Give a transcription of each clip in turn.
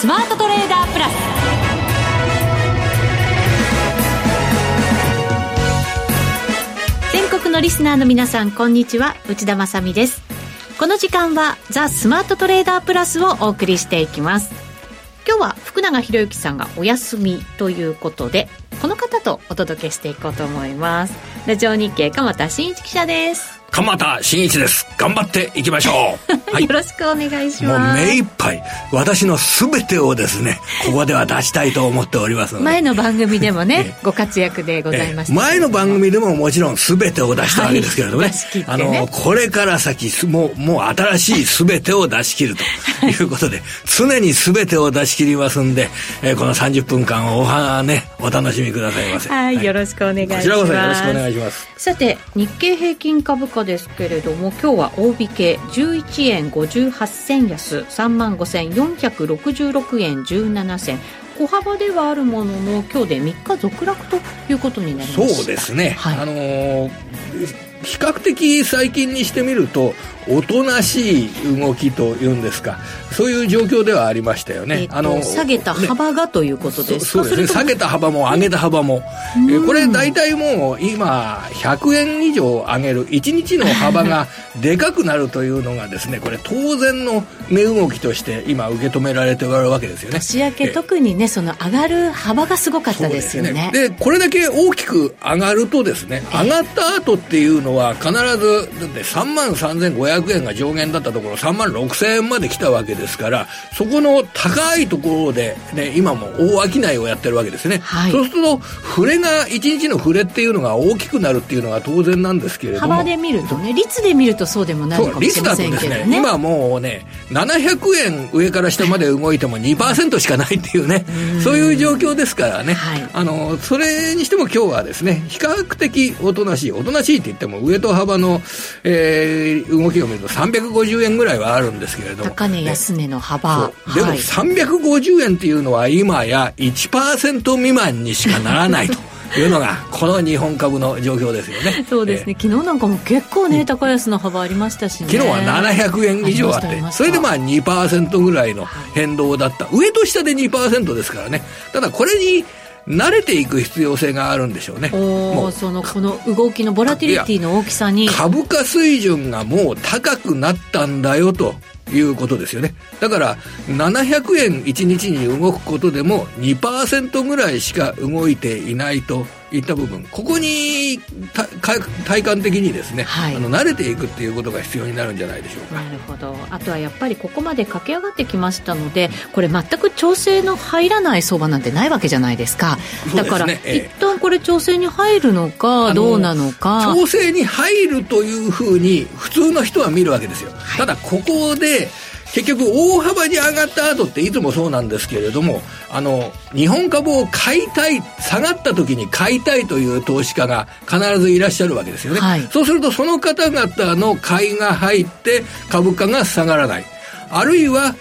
スマートトレーダープラス。全国のリスナーの皆さんこんにちは。内田まさです。この時間はザ・スマートトレーダープラスをお送りしていきます。今日は福永博之さんがお休みということでこの方とお届けしていこうと思います。ラジオ日経鎌田新一記者です。鎌田新一です。頑張っていきましょう。はい、よろしくお願いします。もう目いっぱい、私のすべてをですね、ここでは出したいと思っておりますので。前の番組でもね、ご活躍でございました。前の番組でももちろんすべてを出したわけですけれどもね。はい、ねあの、これから先、もう、もう新しいすべてを出し切るということで、常にすべてを出し切りますんで、えー、この30分間おはね、お楽しみくださいませ。はい、よろしくお願いします。こちらこそよろしくお願いします。さて、日経平均株価ですけれども、今日は大引け11円58銭安3万5466円17銭。小幅ではあるものの今日で3日続落ということになりました。そうですね、はい、あのー、比較的最近にしてみるとおとなしい動きというんですか。そういう状況ではありましたよね、えー、あの下げた幅が、ね、ということですか？そうですね。下げた幅も上げた幅も、えー、これ大体もう今100円以上上げる1日の幅がでかくなるというのがですね これ当然の値動きとして今受け止められておるわけですよね。年明け、特にねその上がる幅がすごかったですよね。で、ね、これだけ大きく上がるとですね上がった後っていうのは必ずだって3万3500円が上限だったところ3万6000円まで来たわけですからそこの高いところで、ね、今も大商いをやってるわけですね、はい、そうすると触れが1日の触れっていうのが大きくなるっていうのが当然なんですけれども。幅で見るとね率で見るとそうでもないかもしれませんけどね、ね、今もうね700円上から下まで動いても2%しかないっていうねそういう状況ですからね、はい、あのそれにしても今日はですね比較的おとなしいおとなしいって言っても上と幅の、えー、動きを見ると350円ぐらいはあるんですけれども。高値安値の幅、でも350円っていうのは今や1%未満にしかならないと。いうのがこの日本株の状況ですよね。そうですね、えー、昨日なんかも結構ね高安の幅ありましたしね。昨日は700円以上あって。それでまあ2%ぐらいの変動だった、上と下で2%ですからね。ただこれに慣れていく必要性があるんでしょうね。もうそのこの動きのボラティリティの大きさに株価水準がもう高くなったんだよということですよね。だから、700円1日に動くことでも2%ぐらいしか動いていないといった部分、ここに体感的にですね、はい、あの慣れていくっていうことが必要になるんじゃないでしょうか。なるほど。あとはやっぱりここまで駆け上がってきましたので、これ全く調整の入らない相場なんてないわけじゃないですか。だから、ねえー、一旦これ調整に入るのか、どうなのか。調整に入るというふうに普通の人は見るわけですよ。はい、ただここで結局大幅に上がった後っていつもそうなんですけれどもあの日本株を買いたい下がった時に買いたいという投資家が必ずいらっしゃるわけですよね、はい、そうするとその方々の買いが入って株価が下がらない。あるいは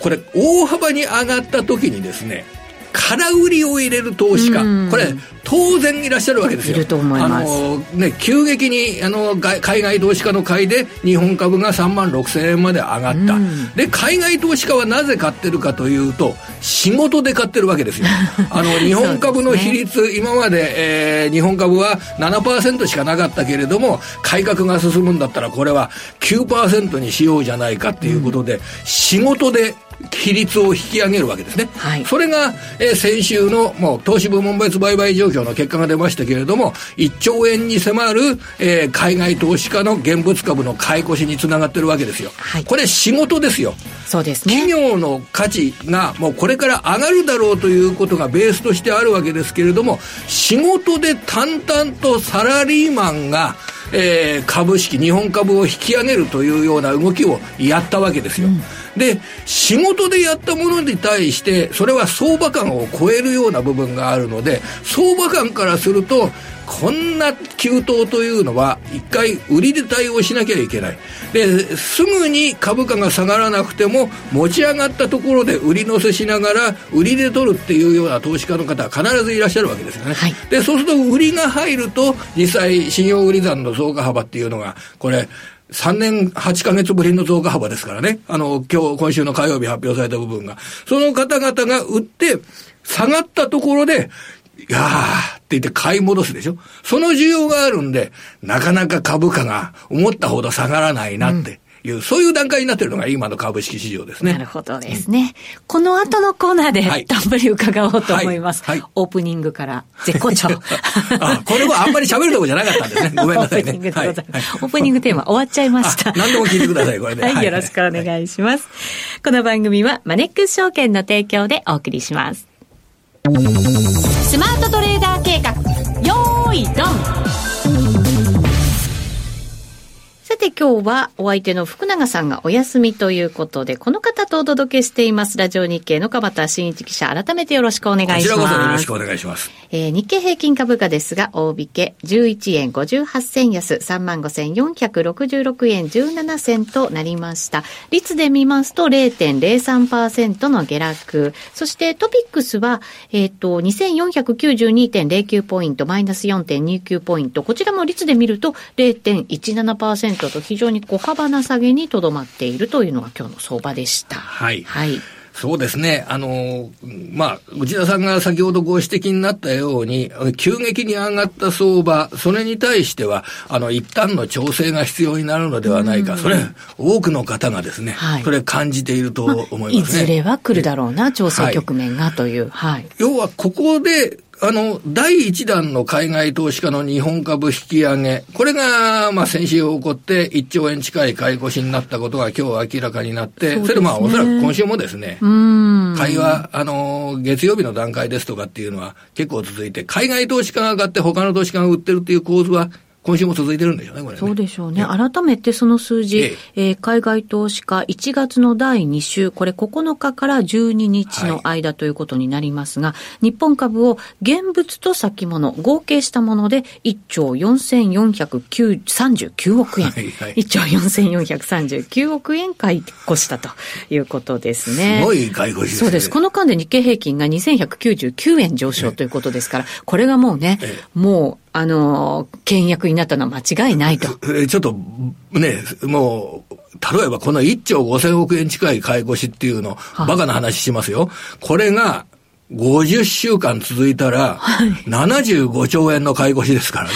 これ大幅に上がった時にですね空売りを入れる投資家、これ、当然いらっしゃるわけですよ。あの、ね、急激に、あの、海外投資家の買いで、日本株が3万6千円まで上がった。で、海外投資家はなぜ買ってるかというと、仕事で買ってるわけですよ。あの、日本株の比率、ね、今まで、えー、日本株は7%しかなかったけれども、改革が進むんだったら、これは9%にしようじゃないかっていうことで、うん、仕事で比率を引き上げるわけですね。はい、それが、えー、先週のもう投資部門別売買状況の結果が出ましたけれども、1兆円に迫る、えー、海外投資家の現物株の買い越しにつながってるわけですよ。はい、これ仕事ですよ。そうですね。企業の価値がもうこれから上がるだろうということがベースとしてあるわけですけれども、仕事で淡々とサラリーマンがえー、株式、日本株を引き上げるというような動きをやったわけですよ。うんで、仕事でやったものに対して、それは相場感を超えるような部分があるので、相場感からすると、こんな急騰というのは、一回売りで対応しなきゃいけない。で、すぐに株価が下がらなくても、持ち上がったところで売り乗せしながら、売りで取るっていうような投資家の方は必ずいらっしゃるわけですよね。はい、で、そうすると売りが入ると、実際、信用売り算の増加幅っていうのが、これ、3年8ヶ月ぶりの増加幅ですからね。あの、今日、今週の火曜日発表された部分が。その方々が売って、下がったところで、いやーって言って買い戻すでしょ？その需要があるんで、なかなか株価が思ったほど下がらないなって。いう、そういう段階になっているのが今の株式市場ですね。なるほどですね。この後のコーナーで、たっぷり伺おうと思います。はいはい、オープニングから絶好調。あ、これもあんまり喋るとこじゃなかったんですね。ごめんなさいね。オープニングでございます。はい、オープニングテーマ終わっちゃいました。何でも聞いてください、これで。はい、よろしくお願いします。この番組はマネックス証券の提供でお送りします。スマートトレーダー計画、よーい、ドン。さて今日はお相手の福永さんがお休みということで、この方とお届けしています、ラジオ日経の川端真一記者、改めてよろしくお願いします。こちらこそよろしくお願いします。えー、日経平均株価ですが、大引け11円58銭安、35,466円17銭となりました。率で見ますと0.03%の下落。そしてトピックスは、えっ、ー、と、2492.09ポイント、マイナス4.29ポイント。こちらも率で見ると0.17%と非常に小幅な下げにとどまっているというのが今日の相場でした。はい。はい。そうですね。あの、まあ、内田さんが先ほどご指摘になったように、急激に上がった相場、それに対しては、あの、一旦の調整が必要になるのではないか。それ、多くの方がですね、はい、それ感じていると思いますね。まあ、いずれは来るだろうな、調整局面がという。はい。要は、ここで、あの、第一弾の海外投資家の日本株引き上げ、これが、まあ、先週起こって1兆円近い買い越しになったことが今日明らかになって、そ、ね,、れでまあ、おそらく今週もですね、買いは、あの、月曜日の段階ですとかっていうのは結構続いて、海外投資家が上がって他の投資家が売ってるっていう構図は今週も続いてるんでしょうね、これ、ね、そうでしょうね。改めてその数字、えええー、海外投資家1月の第2週、これ9日から12日の間ということになりますが、はい、日本株を現物と先物、合計したもので1兆4439億円。はいはい、1兆4439億円買い越したということですね。すごい買い越しです、ね、そうです。この間で日経平均が2199円上昇ということですから、これがもうね、もうあの、倹約になったのは間違いないと。ちょっと、ね、もう、例えばこの1兆5000億円近い買い越しっていうの、バカな話しますよ。これが、50週間続いたら、75兆円の買い越しですからね。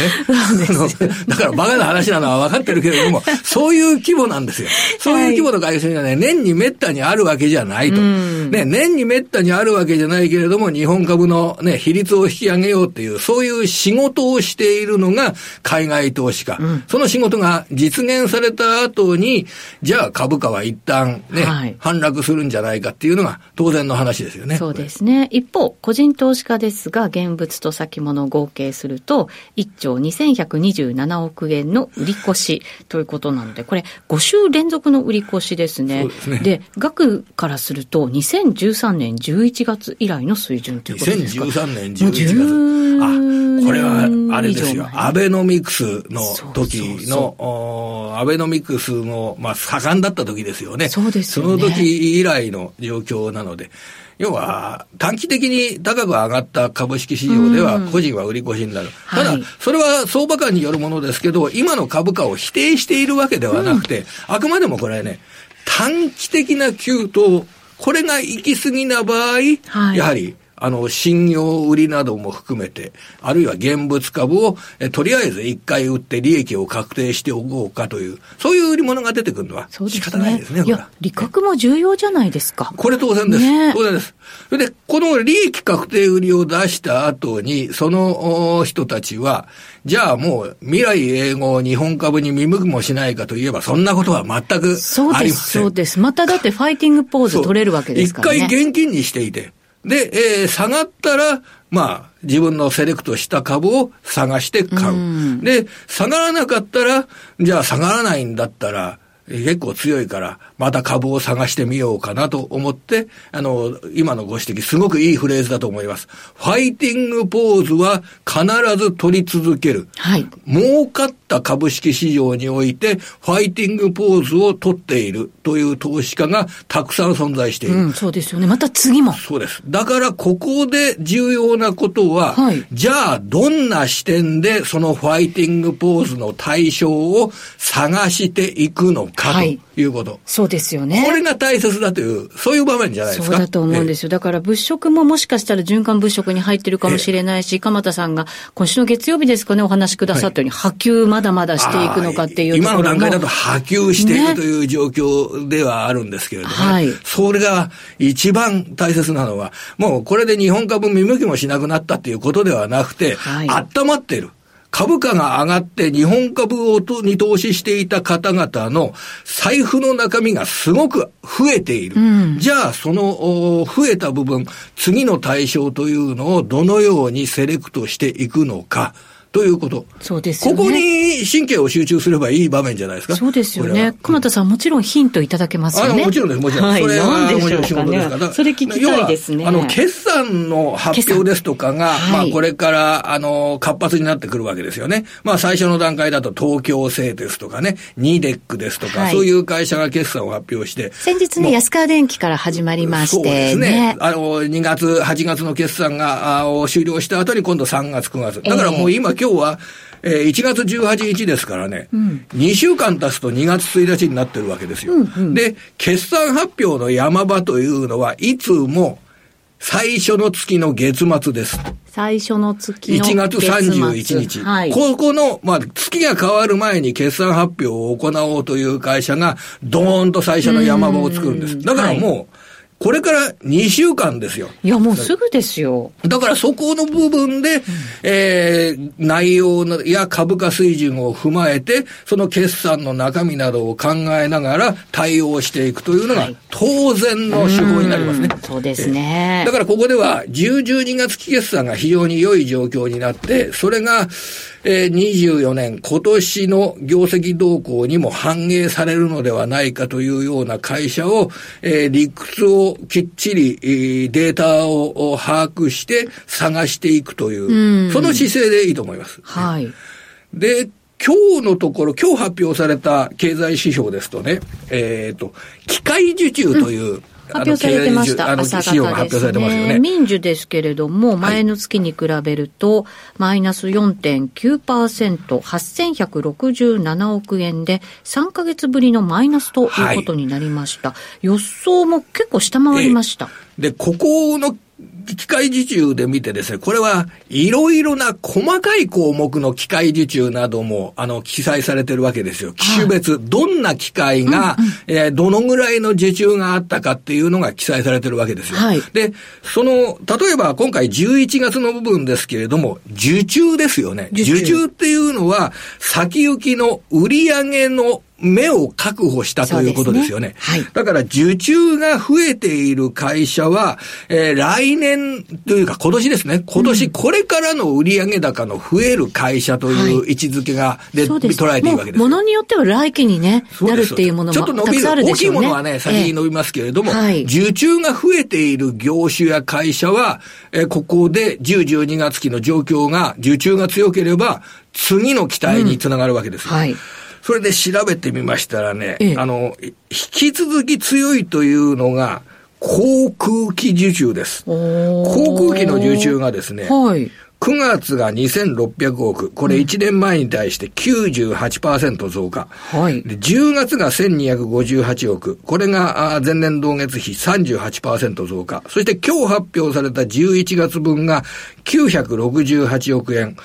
だからバカな話なのは分かってるけれども、そういう規模なんですよ。そういう規模の買い越しがね、年に滅多にあるわけじゃないと。ね、年に滅多にあるわけじゃないけれども、日本株のね、比率を引き上げようっていう、そういう仕事をしているのが海外投資家。うん、その仕事が実現された後に、じゃあ株価は一旦ね、はい、反落するんじゃないかっていうのが当然の話ですよね。そうですね。一方、個人投資家ですが、現物と先物を合計すると、1兆2127億円の売り越しということなので、これ、5週連続の売り越しですね。でねで、額からすると、2013年11月以来の水準ということですか2013年11月。あ、これは、あれですよ。アベノミクスの時の、アベノミクスの、まあ、盛んだった時ですよね。そうですよね。その時以来の状況なので。要は、短期的に高く上がった株式市場では、個人は売り越しになる。ただ、それは相場感によるものですけど、今の株価を否定しているわけではなくて、あくまでもこれね、短期的な急騰、これが行き過ぎな場合、やはり、あの、信用売りなども含めて、あるいは現物株を、えとりあえず一回売って利益を確定しておこうかという、そういう売り物が出てくるのは仕方ないですね。すねいや、利確も重要じゃないですか。これ当然です。ね、当然です。それで、この利益確定売りを出した後に、その人たちは、じゃあもう未来永劫日本株に見向くもしないかといえば、そんなことは全くありません。そうです、そうです。まただってファイティングポーズ取れるわけですからね。一回現金にしていて、で、えー、下がったら、まあ、自分のセレクトした株を探して買う。で、下がらなかったら、じゃあ下がらないんだったら、結構強いから、また株を探してみようかなと思って、あの、今のご指摘、すごくいいフレーズだと思います。ファイティングポーズは必ず取り続ける。はい。儲かった株式市場において、ファイティングポーズを取っているという投資家がたくさん存在している。うん、そうですよね。また次も。そうです。だからここで重要なことは、はい、じゃあどんな視点でそのファイティングポーズの対象を探していくのかということ。はい、そうですよね。これが大切だという、そういう場面じゃないですか。そうだと思うんですよ。だから物色ももしかしたら循環物色に入ってるかもしれないし、鎌田さんが今週の月曜日ですかね、お話しくださったように、波及まだまだしていくのかっていう今の段階だと波及しているという状況ではあるんですけれども、ね、はい、それが一番大切なのは、もうこれで日本株見向きもしなくなったっていうことではなくて、はい、温まっている。株価が上がって日本株をに投資していた方々の財布の中身がすごく増えている。うん、じゃあ、その増えた部分、次の対象というのをどのようにセレクトしていくのか。ということ。そうですね。ここに神経を集中すればいい場面じゃないですか。そうですよね。鎌田さん、もちろんヒントいただけますよね。もちろんです、もちろん。はい、それはもちろん仕事ですから。それ聞きたいですね。あの、決算の発表ですとかが、まあ、これから、あの、活発になってくるわけですよね。まあ、最初の段階だと東京製鉄とかね、ニデックですとか、はい、そういう会社が決算を発表して。先日ね、安川電機から始まりまして、ね、そうですね。あの、2月、8月の決算が、あ終了した後に今度3月、9月。だからもう今、今日は、えー、1月18日ですからね、うん、2週間経つと2月1日になってるわけですよ。うんうん、で、決算発表の山場というのは、いつも最初の月の月末です。最初の月の月1月31日。はい、ここの、まあ、月が変わる前に決算発表を行おうという会社が、ドーンと最初の山場を作るんです。だからもう、はいこれから2週間ですよ。いや、もうすぐですよ。だからそこの部分で、うん、えー、内容や株価水準を踏まえて、その決算の中身などを考えながら対応していくというのが当然の手法になりますね。はい、そうですね。だからここでは、10、12月期決算が非常に良い状況になって、それが、えー、24年、今年の業績動向にも反映されるのではないかというような会社を、えー、理屈をきっちり、えー、データを把握して探していくという、うその姿勢でいいと思います。はい。で、今日のところ、今日発表された経済指標ですとね、えっ、ー、と、機械受注という、うん発表されてました。朝方ですね。民需ですけれども、前の月に比べると、マイナス4.9%、8167億円で、3か月ぶりのマイナスということになりました。はい、予想も結構下回りました。で、ここの機械受注で見てですね、これはいろいろな細かい項目の機械受注なども、あの、記載されてるわけですよ。機種別、はい、どんな機械が、うんうん、えー、どのぐらいの受注があったかっていうのが記載されてるわけですよ。はい、で、その、例えば今回11月の部分ですけれども、受注ですよね。受注っていうのは、先行きの売上の目を確保したということですよね。ね。はい、だから受注が増えている会社は、えー、来年というか今年ですね。今年これからの売上高の増える会社という位置づけがで、はい、捉えているわけです。ものによっては来期にね、なるっていうものもちょっと伸びる、大きいものはね、先に伸びますけれども、えーはい、受注が増えている業種や会社は、えー、ここで10、12月期の状況が、受注が強ければ、次の期待につながるわけですよ。うん。はいそれで調べてみましたらね、ええ、あの、引き続き強いというのが、航空機受注です。航空機の受注がですね、はい、9月が2600億。これ1年前に対して98%増加。はい。で、10月が1258億。これが前年同月比38%増加。そして今日発表された11月分が968億円。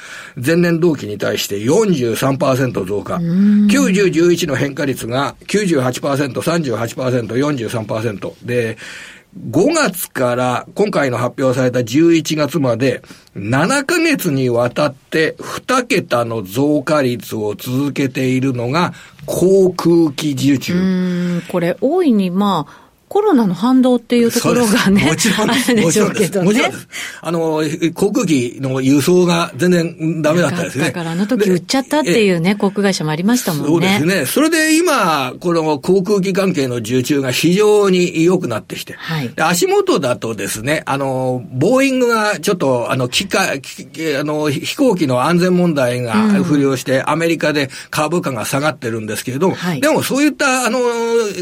前年同期に対して43%増加。90、11の変化率が98%、38%、43%。で、5月から今回の発表された11月まで7ヶ月にわたって2桁の増加率を続けているのが航空機受注。これ大いにまあコロナの反動っていうところがね、もちろんです。あるでしょうけどね。もちろんです。あの、航空機の輸送が全然ダメだったですね。だからあの時売っちゃったっていうね、航空会社もありましたもんね。そうですね。それで今、この航空機関係の受注が非常に良くなってきて、はい、足元だとですね、あの、ボーイングがちょっと、あの、機械、あの、飛行機の安全問題が不良して、うん、アメリカで株価が下がってるんですけれども、はい、でもそういった、あの、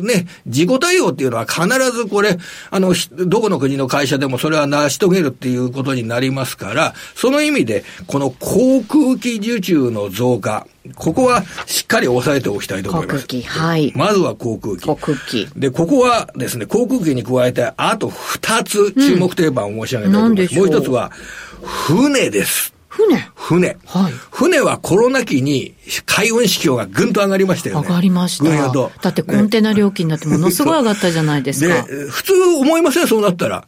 ね、自己対応っていうのは必ずこれ、あの、どこの国の会社でもそれは成し遂げるっていうことになりますから、その意味で、この航空機受注の増加、ここはしっかり押さえておきたいと思います。航空機、はい。まずは航空機。航空機。で、ここはですね、航空機に加えて、あと二つ注目定番を申し上げたいと思います。うん、もう一つは、船です。船船。はい。船はコロナ期に海運市況がぐんと上がりましたよね。上がりました。だってコンテナ料金だってものすごい上がったじゃないですか。で、普通思いません？そうなったら。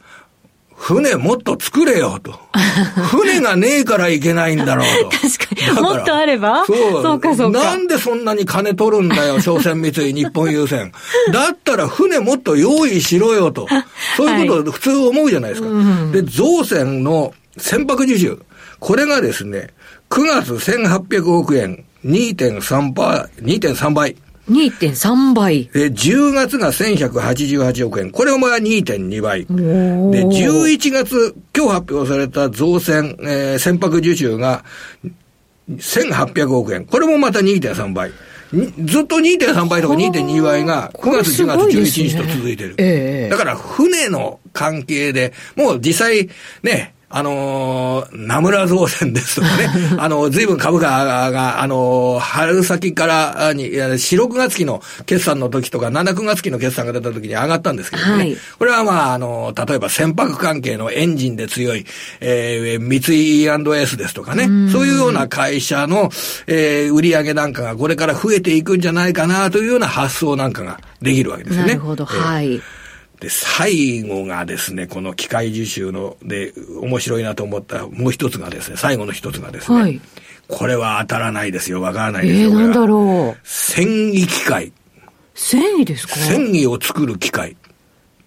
船もっと作れよと。船がねえからいけないんだろうと。確かに。もっとあれば？そう。そうかそうか。なんでそんなに金取るんだよ、商船三井日本郵船。だったら船もっと用意しろよと。そういうこと普通思うじゃないですか。はい、で、造船の船舶受注。これがですね、9月1800億円、2.3倍、2.3倍。2.3倍。で、10月が1188億円。これも2.2倍。で、11月、今日発表された増船、えー、船舶受注が1800億円。これもまた2.3倍。ずっと2.3倍とか2.2倍が9月、10月、11日と続いてる。ねえー、だから船の関係で、もう実際ね、あのー、名村造船ですとかね、あの、随分株価が、あのー、春先からに、4、6月期の決算の時とか、7、9月期の決算が出た時に上がったんですけどね。はい、これはまあ、あのー、例えば船舶関係のエンジンで強い、えー、三井 E&S ですとかね、そういうような会社の、えー、売上なんかがこれから増えていくんじゃないかなというような発想なんかができるわけですね。なるほど、はい。で、最後がですね、この機械受注ので面白いなと思ったもう一つがですね、最後の一つがですね、はい、これは当たらないですよ、わからないですよ。えー、なんだろう。繊維機械。繊維ですか？繊維を作る機械。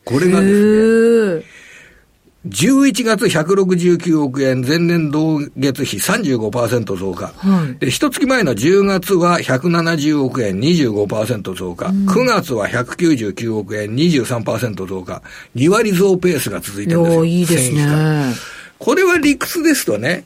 これがですね、11月169億円、前年同月比35%増加。はい、で、一月前の10月は170億円、25%増加。うん、9月は199億円、23%増加。2割増ペースが続いてるんですよ。いいですね。これは理屈ですとね、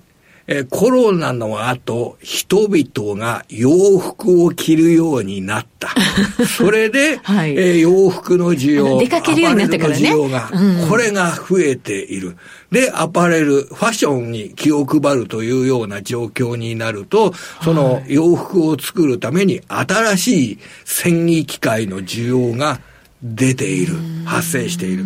えコロナの後、人々が洋服を着るようになった。それで、はい、えー、洋服の需要、出かけるようになったからね。需要が、うん、これが増えている。で、アパレル、ファッションに気を配るというような状況になると、その洋服を作るために新しい繊維機械の需要が出ている、発生している。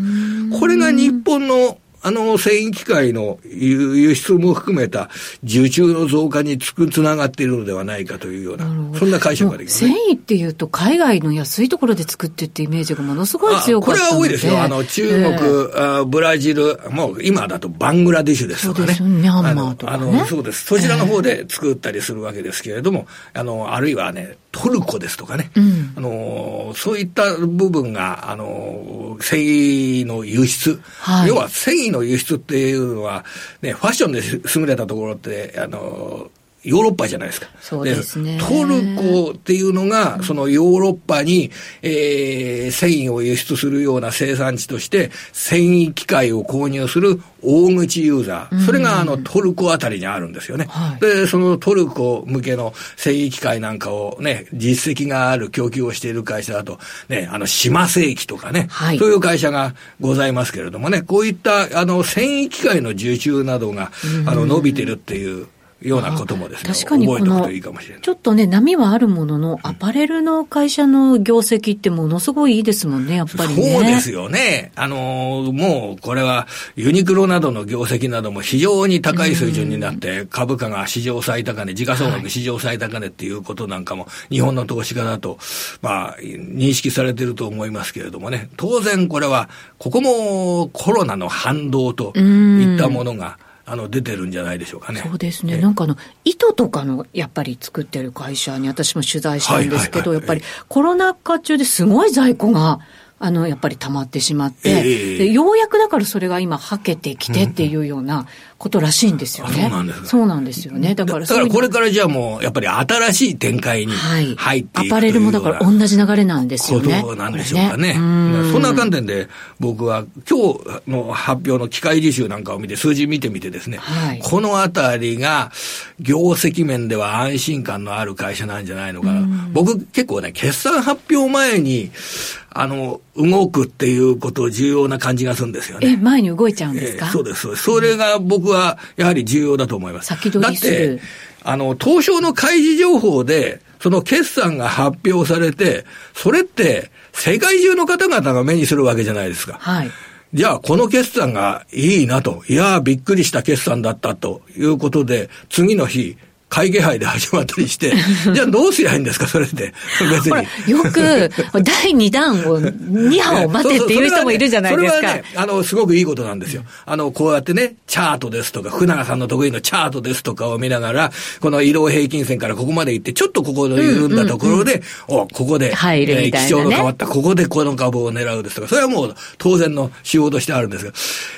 これが日本のあの、繊維機械の輸出も含めた受注の増加につく、つながっているのではないかというような、そんな解釈ができます、ね、繊維っていうと、海外の安いところで作ってってイメージがものすごい強かったこれは多いですよ。あの、中国、えー、ブラジル、もう今だとバングラデシュですとかね。ミャンマーとか、ね、あの、そうです。そちらの方で作ったりするわけですけれども、あの、あるいはね、トルコですとかね、うん、あのそういった部分が、あの繊維の輸出、はい、要は繊維の輸出っていうのは、ね、ファッションで優れたところって、あのヨーロッパじゃないですか。そうですね。トルコっていうのが、そのヨーロッパに、えー、繊維を輸出するような生産地として、繊維機械を購入する大口ユーザー。それがあのトルコあたりにあるんですよね。はい、で、そのトルコ向けの繊維機械なんかをね、実績がある供給をしている会社だと、ね、あの、島製機とかね、はい、そういう会社がございますけれどもね、こういったあの、繊維機械の受注などが、あの、伸びてるっていう、ようなこともですね、確かにこのちょっとね、波はあるものの、アパレルの会社の業績ってものすごいいいですもんね、やっぱりね。そうですよね。あの、もうこれはユニクロなどの業績なども非常に高い水準になって、株価が史上最高値、時価総額史上最高値っていうことなんかも、日本の投資家だと、まあ、認識されてると思いますけれどもね、当然これは、ここもコロナの反動といったものが、あの出てるんじゃないでしょうかね。そうですね。なんかあの、糸とかのやっぱり作ってる会社に私も取材したんですけど、やっぱりコロナ禍中ですごい在庫があの、やっぱり溜まってしまって、えー、でようやくだからそれが今、はけてきてっていうようなことらしいんですよね。そうなんですそうなんですよね。だからだからこれからじゃあもう、やっぱり新しい展開に入っていく、はい、アパレルもだから同じ流れなんですよね。ことなんでしょうかね。ねそんな観点で、僕は今日の発表の機械履修なんかを見て、数字見てみてですね、はい、このあたりが、業績面では安心感のある会社なんじゃないのかな。僕結構ね、決算発表前に、あの、動くっていうこと重要な感じがするんですよね。え、前に動いちゃうんですか、えー、そうです。それが僕はやはり重要だと思います。先取りする。だって、あの、東証の開示情報で、その決算が発表されて、それって世界中の方々が目にするわけじゃないですか。はい。じゃあ、この決算がいいなと。いやー、びっくりした決算だったということで、次の日、会議杯で始まったりして、じゃあどうすりゃいいんですか、それで？別に。よく、第2弾を、2波を待てっていう人もいるじゃないですか。それはね、あの、すごくいいことなんですよ。あの、こうやってね、チャートですとか、福永さんの得意のチャートですとかを見ながら、この移動平均線からここまで行って、ちょっとここの緩んだところで、お、ここで、入るみたいな、ね、基調の変わった、ここでこの株を狙うですとか、それはもう当然の仕様としてあるんですが、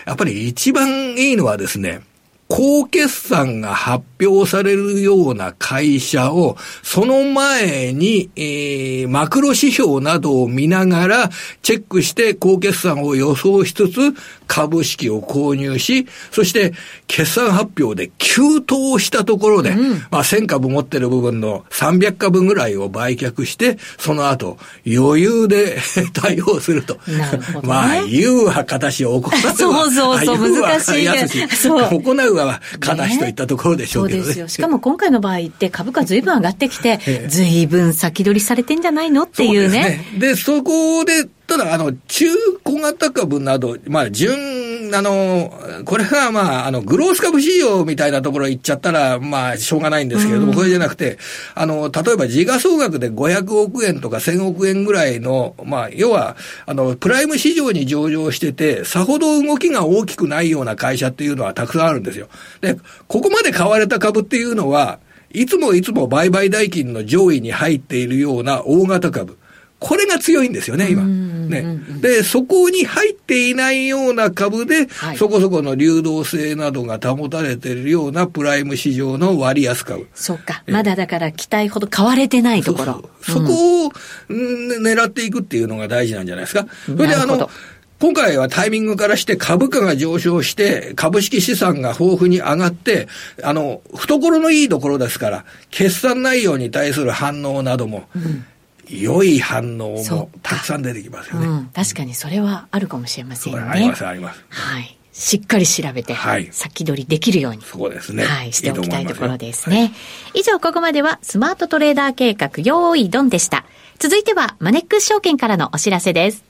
やっぱり一番いいのはですね、高決算が発表されるような会社を、その前に、えー、マクロ指標などを見ながら、チェックして高決算を予想しつつ、株式を購入し、そして決算発表で急騰したところで、うん、まあ1000株持ってる部分の300株ぐらいを売却して、その後余裕で 対応すると。なるほど、ね、まあ、言うは形を行うは。そうそうそう、難しいそう。行うは形といったところでしょうけどね。そうですよ。しかも今回の場合って株価ずいぶん上がってきて、ずいぶん先取りされてんじゃないのっていうね。で、ね、そこでただ、あの、中小型株など、まあ、純、あの、これが、まあ、あの、グロース株市場みたいなところ行っちゃったら、まあ、しょうがないんですけれども、これじゃなくて、あの、例えば時価総額で500億円とか1000億円ぐらいの、まあ、要は、あの、プライム市場に上場してて、さほど動きが大きくないような会社っていうのはたくさんあるんですよ。で、ここまで買われた株っていうのは、いつもいつも売買代金の上位に入っているような大型株。これが強いんですよね、今。ね。で、そこに入っていないような株で、はい、そこそこの流動性などが保たれているようなプライム市場の割安株。そうか。まだだから期待ほど買われてないところ。そこを、うん、狙っていくっていうのが大事なんじゃないですか。それであの、今回はタイミングからして株価が上昇して、株式資産が豊富に上がって、あの、懐のいいところですから、決算内容に対する反応なども、うん良い反応もたくさん出てきますよね。うん、確かにそれはあるかもしれませんね。ありますあります。はい。しっかり調べて、はい、先取りできるように。そうですね。はい、しておきたいところですね。いい以上、ここまではスマートトレーダー計画、用意ドンでした。続いては、マネックス証券からのお知らせです。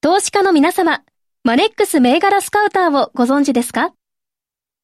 投資家の皆様、マネックス銘柄スカウターをご存知ですか？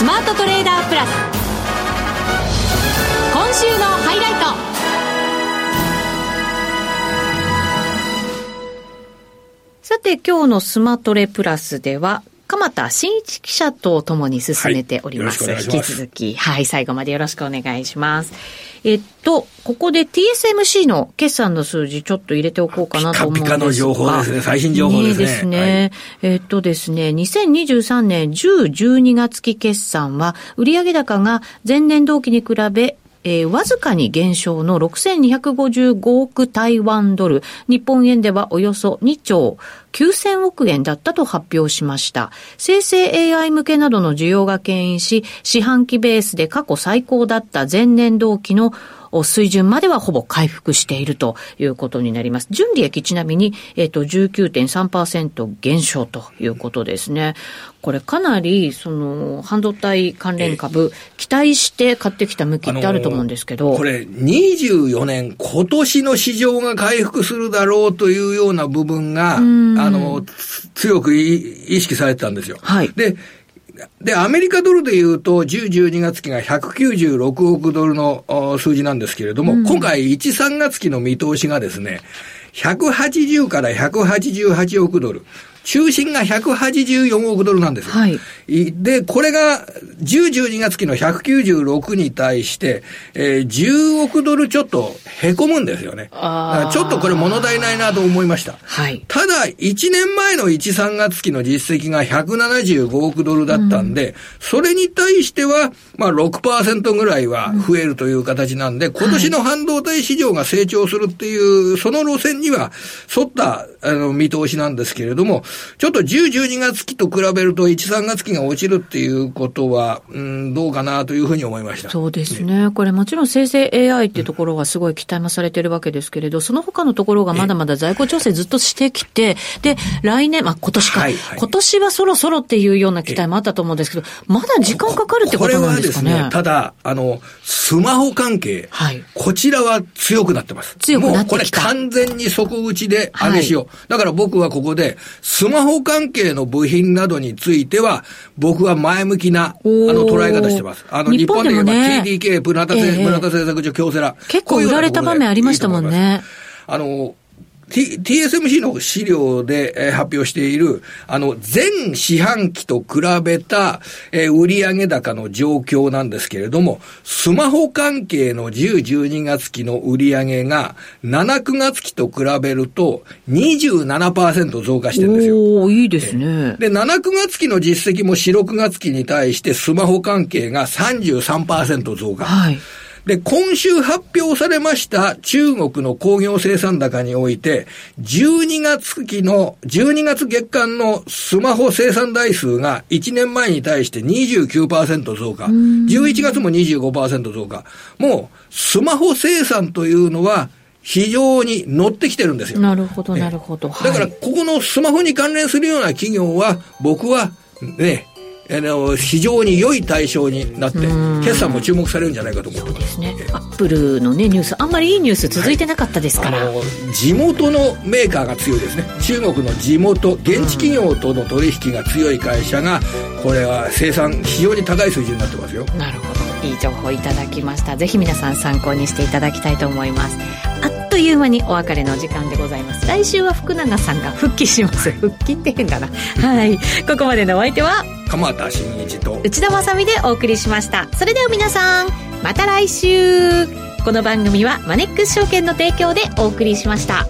スマートトレーダープラス。今週のハイライト。さて今日のスマトレプラスでは鎌田新一記者と共に進めております。はい、引き続き、はい、最後までよろしくお願いします。えっと、ここで TSMC の決算の数字ちょっと入れておこうかなと思うんですが。ピカピカの情報ですね。最新情報ですね。ですね。はい、えっとですね、2023年10、12月期決算は、売上高が前年同期に比べえー、わずかに減少の6255億台湾ドル、日本円ではおよそ2兆9000億円だったと発表しました。生成 AI 向けなどの需要が牽引し、四半期ベースで過去最高だった前年同期の水準まではほぼ回復しているということになります。純利益ちなみに、えっ、ー、と、19.3%減少ということですね。これかなり、その、半導体関連株、期待して買ってきた向きってあると思うんですけど。これ、24年、今年の市場が回復するだろうというような部分が、あの、強く意識されてたんですよ。はい。で、で、アメリカドルで言うと、10、12月期が196億ドルの数字なんですけれども、うん、今回1、3月期の見通しがですね、180から188億ドル。中心が184億ドルなんですよ。はい。で、これが10、12月期の196に対して、えー、10億ドルちょっと凹むんですよね。ちょっとこれ物足りないなと思いました。はい。ただ、1年前の1、3月期の実績が175億ドルだったんで、うん、それに対しては、まあ6%ぐらいは増えるという形なんで、うん、今年の半導体市場が成長するっていう、その路線には沿ったあの見通しなんですけれども、ちょっと10、12月期と比べると1、3月期が落ちるっていうことは、うん、どうかなというふうに思いました。そうですね。ねこれもちろん生成 AI っていうところがすごい期待もされてるわけですけれど、その他のところがまだまだ在庫調整ずっとしてきて、で、来年、まあ今年か、はいはい、今年はそろそろっていうような期待もあったと思うんですけど、まだ時間かかるってことなんですかね？これはですね、ただ、あの、スマホ関係、はい、こちらは強くなってます。強くなってきた。もうこれ完全に底打ちで上げしよう。はい、だから僕はここで、スマホ関係の部品などについては、僕は前向きな、あの、捉え方してます。あの、日本で言えば TDK、プラタ、えプラタ製作所、京セラ。結構売られた場面ありましたもんね。あの、T、TSMC の資料で、えー、発表している、あの、全四半期と比べた、えー、売上高の状況なんですけれども、スマホ関係の10、12月期の売上が、7、9月期と比べると27%増加してるんですよ。おいいですね。で、7、9月期の実績も4、6月期に対してスマホ関係が33%増加。はい。で、今週発表されました中国の工業生産高において、12月期の、12月月間のスマホ生産台数が1年前に対して29%増加。11月も25%増加。もう、スマホ生産というのは、非常に乗ってきてるんですよ。なるほど、なるほど。だから、ここのスマホに関連するような企業は、僕は、ね、あの非常に良い対象になって、決算も注目されるんじゃないかと思そうですね、アップルの、ね、ニュース、あんまりいいニュース続いてなかったですから、はい、地元のメーカーが強いですね、中国の地元、現地企業との取引が強い会社が、これは生産、非常に高い水準になってますよ。なるほど。いい情報いただきました。ぜひ皆さん参考にしていただきたいと思います。あっという間にお別れの時間でございます。来週は福永さんが復帰します。復帰って変だな。はい。ここまでのお相手は鎌田新一と。内田まさでお送りしました。それでは皆さんまた来週。この番組はマネックス証券の提供でお送りしました。